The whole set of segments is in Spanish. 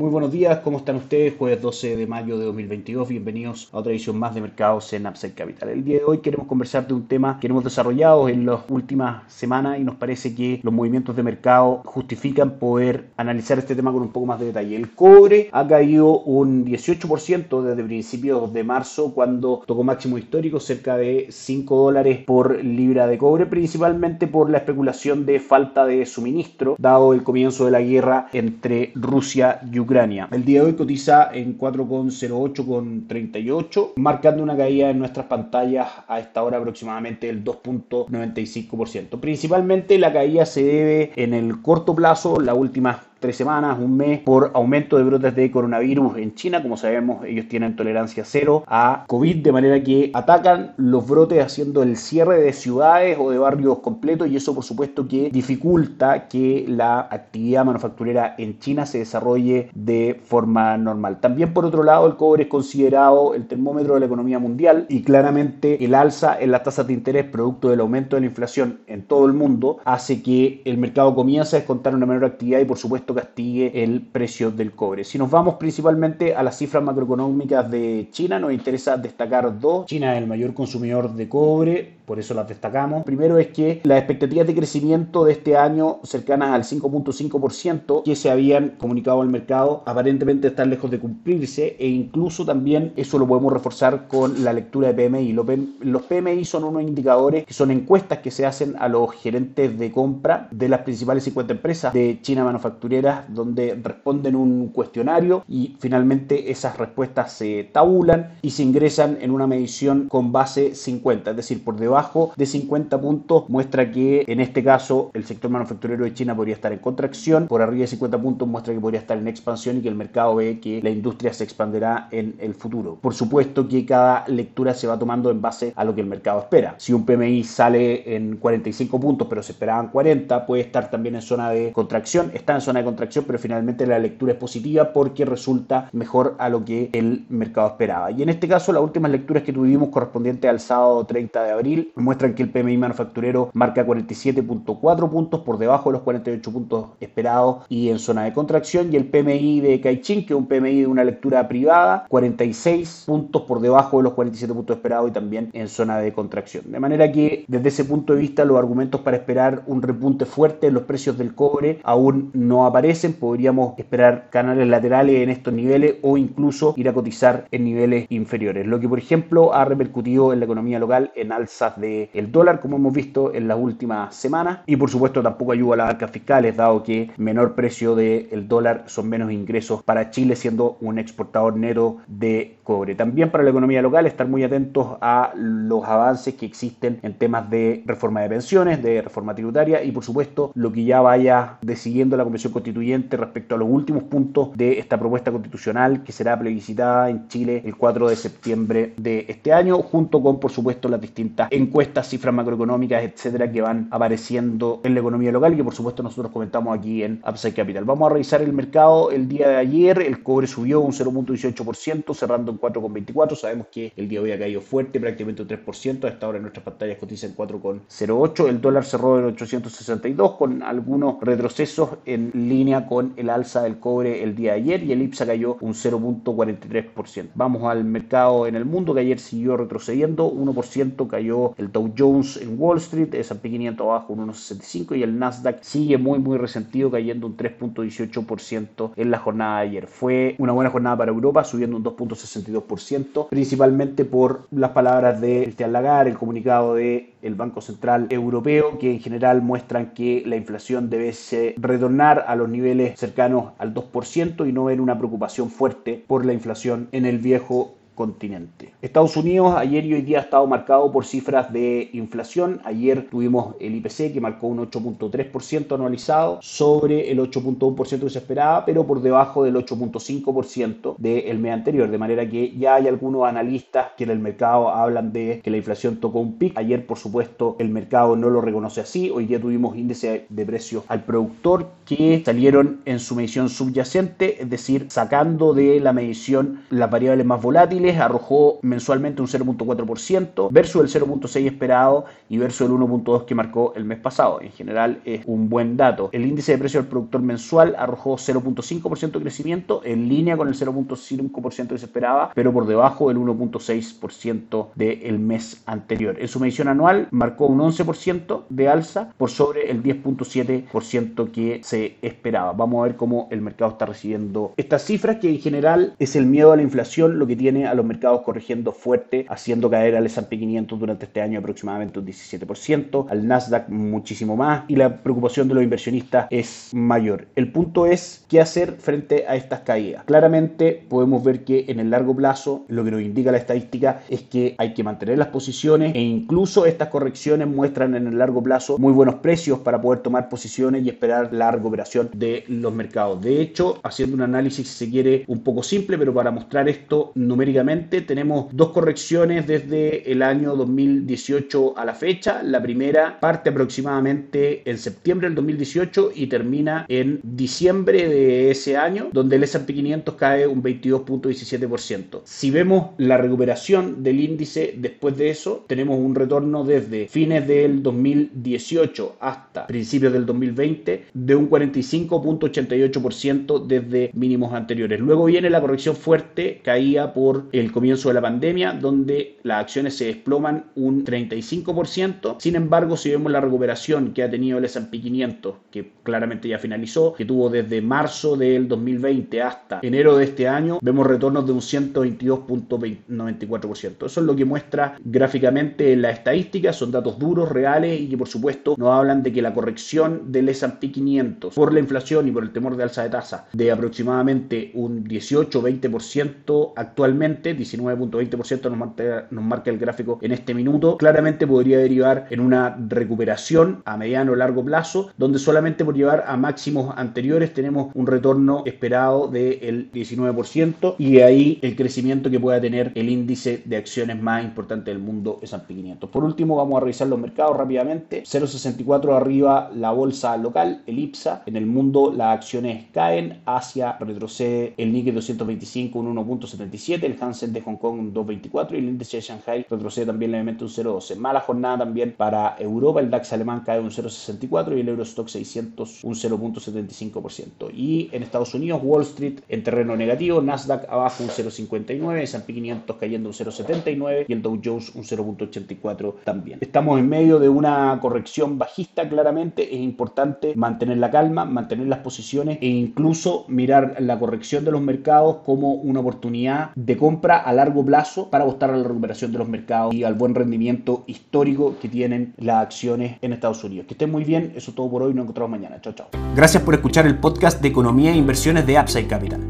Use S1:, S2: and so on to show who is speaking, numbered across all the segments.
S1: Muy buenos días, ¿cómo están ustedes? Jueves 12 de mayo de 2022, bienvenidos a otra edición más de mercados en Upside Capital. El día de hoy queremos conversar de un tema que hemos desarrollado en las últimas semanas y nos parece que los movimientos de mercado justifican poder analizar este tema con un poco más de detalle. El cobre ha caído un 18% desde principios de marzo cuando tocó máximo histórico cerca de 5 dólares por libra de cobre, principalmente por la especulación de falta de suministro dado el comienzo de la guerra entre Rusia y Ucrania el día de hoy cotiza en 4,08,38, marcando una caída en nuestras pantallas a esta hora aproximadamente del 2.95%. Principalmente la caída se debe en el corto plazo, la última tres semanas, un mes, por aumento de brotes de coronavirus en China. Como sabemos, ellos tienen tolerancia cero a COVID, de manera que atacan los brotes haciendo el cierre de ciudades o de barrios completos y eso por supuesto que dificulta que la actividad manufacturera en China se desarrolle de forma normal. También por otro lado, el cobre es considerado el termómetro de la economía mundial y claramente el alza en las tasas de interés producto del aumento de la inflación en todo el mundo hace que el mercado comience a descontar una menor actividad y por supuesto castigue el precio del cobre. Si nos vamos principalmente a las cifras macroeconómicas de China, nos interesa destacar dos. China es el mayor consumidor de cobre, por eso las destacamos. Primero es que las expectativas de crecimiento de este año cercanas al 5.5% que se habían comunicado al mercado aparentemente están lejos de cumplirse e incluso también eso lo podemos reforzar con la lectura de PMI. Los PMI son unos indicadores que son encuestas que se hacen a los gerentes de compra de las principales 50 empresas de China manufacturera donde responden un cuestionario y finalmente esas respuestas se tabulan y se ingresan en una medición con base 50, es decir, por debajo de 50 puntos muestra que en este caso el sector manufacturero de China podría estar en contracción, por arriba de 50 puntos muestra que podría estar en expansión y que el mercado ve que la industria se expanderá en el futuro. Por supuesto que cada lectura se va tomando en base a lo que el mercado espera. Si un PMI sale en 45 puntos pero se esperaban 40, puede estar también en zona de contracción, está en zona de contracción, pero finalmente la lectura es positiva porque resulta mejor a lo que el mercado esperaba. Y en este caso, las últimas lecturas que tuvimos correspondientes al sábado 30 de abril muestran que el PMI manufacturero marca 47.4 puntos por debajo de los 48 puntos esperados y en zona de contracción. Y el PMI de Caixin, que es un PMI de una lectura privada, 46 puntos por debajo de los 47 puntos esperados y también en zona de contracción. De manera que desde ese punto de vista los argumentos para esperar un repunte fuerte en los precios del cobre aún no aparecen podríamos esperar canales laterales en estos niveles o incluso ir a cotizar en niveles inferiores. Lo que, por ejemplo, ha repercutido en la economía local en alzas del dólar, como hemos visto en las últimas semanas, y por supuesto tampoco ayuda a las arcas fiscales, dado que menor precio del dólar son menos ingresos para Chile, siendo un exportador neto de cobre. También para la economía local, estar muy atentos a los avances que existen en temas de reforma de pensiones, de reforma tributaria y, por supuesto, lo que ya vaya decidiendo la Convención Constitucional respecto a los últimos puntos de esta propuesta constitucional que será plebiscitada en Chile el 4 de septiembre de este año, junto con, por supuesto, las distintas encuestas, cifras macroeconómicas, etcétera, que van apareciendo en la economía local y que, por supuesto, nosotros comentamos aquí en Upside Capital. Vamos a revisar el mercado el día de ayer. El cobre subió un 0.18%, cerrando en 4.24. Sabemos que el día de hoy ha caído fuerte, prácticamente un 3%. A esta hora en nuestras pantallas cotiza en 4.08. El dólar cerró en 862 con algunos retrocesos en línea con el alza del cobre el día de ayer y el IPSA cayó un 0.43%. Vamos al mercado en el mundo que ayer siguió retrocediendo, 1% cayó el Dow Jones en Wall Street, el S&P 500 abajo un 1.65 y el Nasdaq sigue muy muy resentido cayendo un 3.18% en la jornada de ayer. Fue una buena jornada para Europa subiendo un 2.62%, principalmente por las palabras de Christian Lagarde, el comunicado de el Banco Central Europeo, que en general muestran que la inflación debe retornar a los niveles cercanos al 2% y no ver una preocupación fuerte por la inflación en el viejo continente. Estados Unidos ayer y hoy día ha estado marcado por cifras de inflación. Ayer tuvimos el IPC que marcó un 8.3% anualizado sobre el 8.1% que se esperaba, pero por debajo del 8.5% del mes anterior. De manera que ya hay algunos analistas que en el mercado hablan de que la inflación tocó un pic. Ayer, por supuesto, el mercado no lo reconoce así. Hoy día tuvimos índice de precios al productor que salieron en su medición subyacente, es decir, sacando de la medición las variables más volátiles, arrojó mensualmente un 0.4% versus el 0.6 esperado y versus el 1.2 que marcó el mes pasado. En general es un buen dato. El índice de precio del productor mensual arrojó 0.5% de crecimiento en línea con el 0.5% que se esperaba, pero por debajo del 1.6% del mes anterior. En su medición anual marcó un 11% de alza por sobre el 10.7% que se esperaba. Vamos a ver cómo el mercado está recibiendo estas cifras, que en general es el miedo a la inflación lo que tiene a los mercados corrigiendo fuerte, haciendo caer al S&P 500 durante este año aproximadamente un 17%, al Nasdaq muchísimo más y la preocupación de los inversionistas es mayor. El punto es qué hacer frente a estas caídas. Claramente podemos ver que en el largo plazo lo que nos indica la estadística es que hay que mantener las posiciones e incluso estas correcciones muestran en el largo plazo muy buenos precios para poder tomar posiciones y esperar la recuperación de los mercados. De hecho, haciendo un análisis si se quiere un poco simple, pero para mostrar esto numéricamente tenemos dos correcciones desde el año 2018 a la fecha. La primera parte aproximadamente en septiembre del 2018 y termina en diciembre de ese año, donde el S&P 500 cae un 22.17%. Si vemos la recuperación del índice después de eso, tenemos un retorno desde fines del 2018 hasta principios del 2020 de un 45.88% desde mínimos anteriores. Luego viene la corrección fuerte caía por el comienzo de la pandemia, donde las acciones se desploman un 35%. Sin embargo, si vemos la recuperación que ha tenido el S&P 500, que claramente ya finalizó, que tuvo desde marzo del 2020 hasta enero de este año, vemos retornos de un 122.94%. Eso es lo que muestra gráficamente la estadística, son datos duros, reales y que por supuesto nos hablan de que la corrección del S&P 500 por la inflación y por el temor de alza de tasa de aproximadamente un 18-20% actualmente, 19.20% nos nos marca el gráfico en este minuto, claramente podría derivar en una recuperación a mediano o largo plazo, donde solamente por llevar a máximos anteriores tenemos un retorno esperado del 19% y de ahí el crecimiento que pueda tener el índice de acciones más importante del mundo S&P 500. Por último, vamos a revisar los mercados rápidamente. 0.64 arriba la bolsa local, el IPSA. En el mundo las acciones caen, Asia retrocede el Nikkei 225 un 1.77, el Hansen de Hong Kong un 2.24 y el índice de Shanghai retrocede también levemente un 0.12. Mala jornada también para Europa, el DAX alemán cae un 0.64 y el Eurostock 600 un 0.75%. Y en Estados Unidos, Wall Street en terreno negativo, Nasdaq abajo un 0.59, S&P 500 cayendo un 0.79 y el Dow Jones un 0.84 también. Estamos en medio de una corrección bajista claramente, es importante mantener la calma, mantener las posiciones e incluso mirar la corrección de los mercados como una oportunidad de a largo plazo para apostar a la recuperación de los mercados y al buen rendimiento histórico que tienen las acciones en Estados Unidos. Que estén muy bien, eso es todo por hoy, nos encontramos mañana. Chao, chao.
S2: Gracias por escuchar el podcast de Economía e Inversiones de Upside Capital.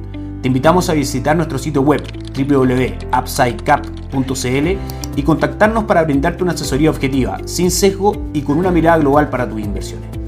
S2: Te invitamos a visitar nuestro sitio web www.upsidecap.cl y contactarnos para brindarte una asesoría objetiva, sin sesgo y con una mirada global para tus inversiones.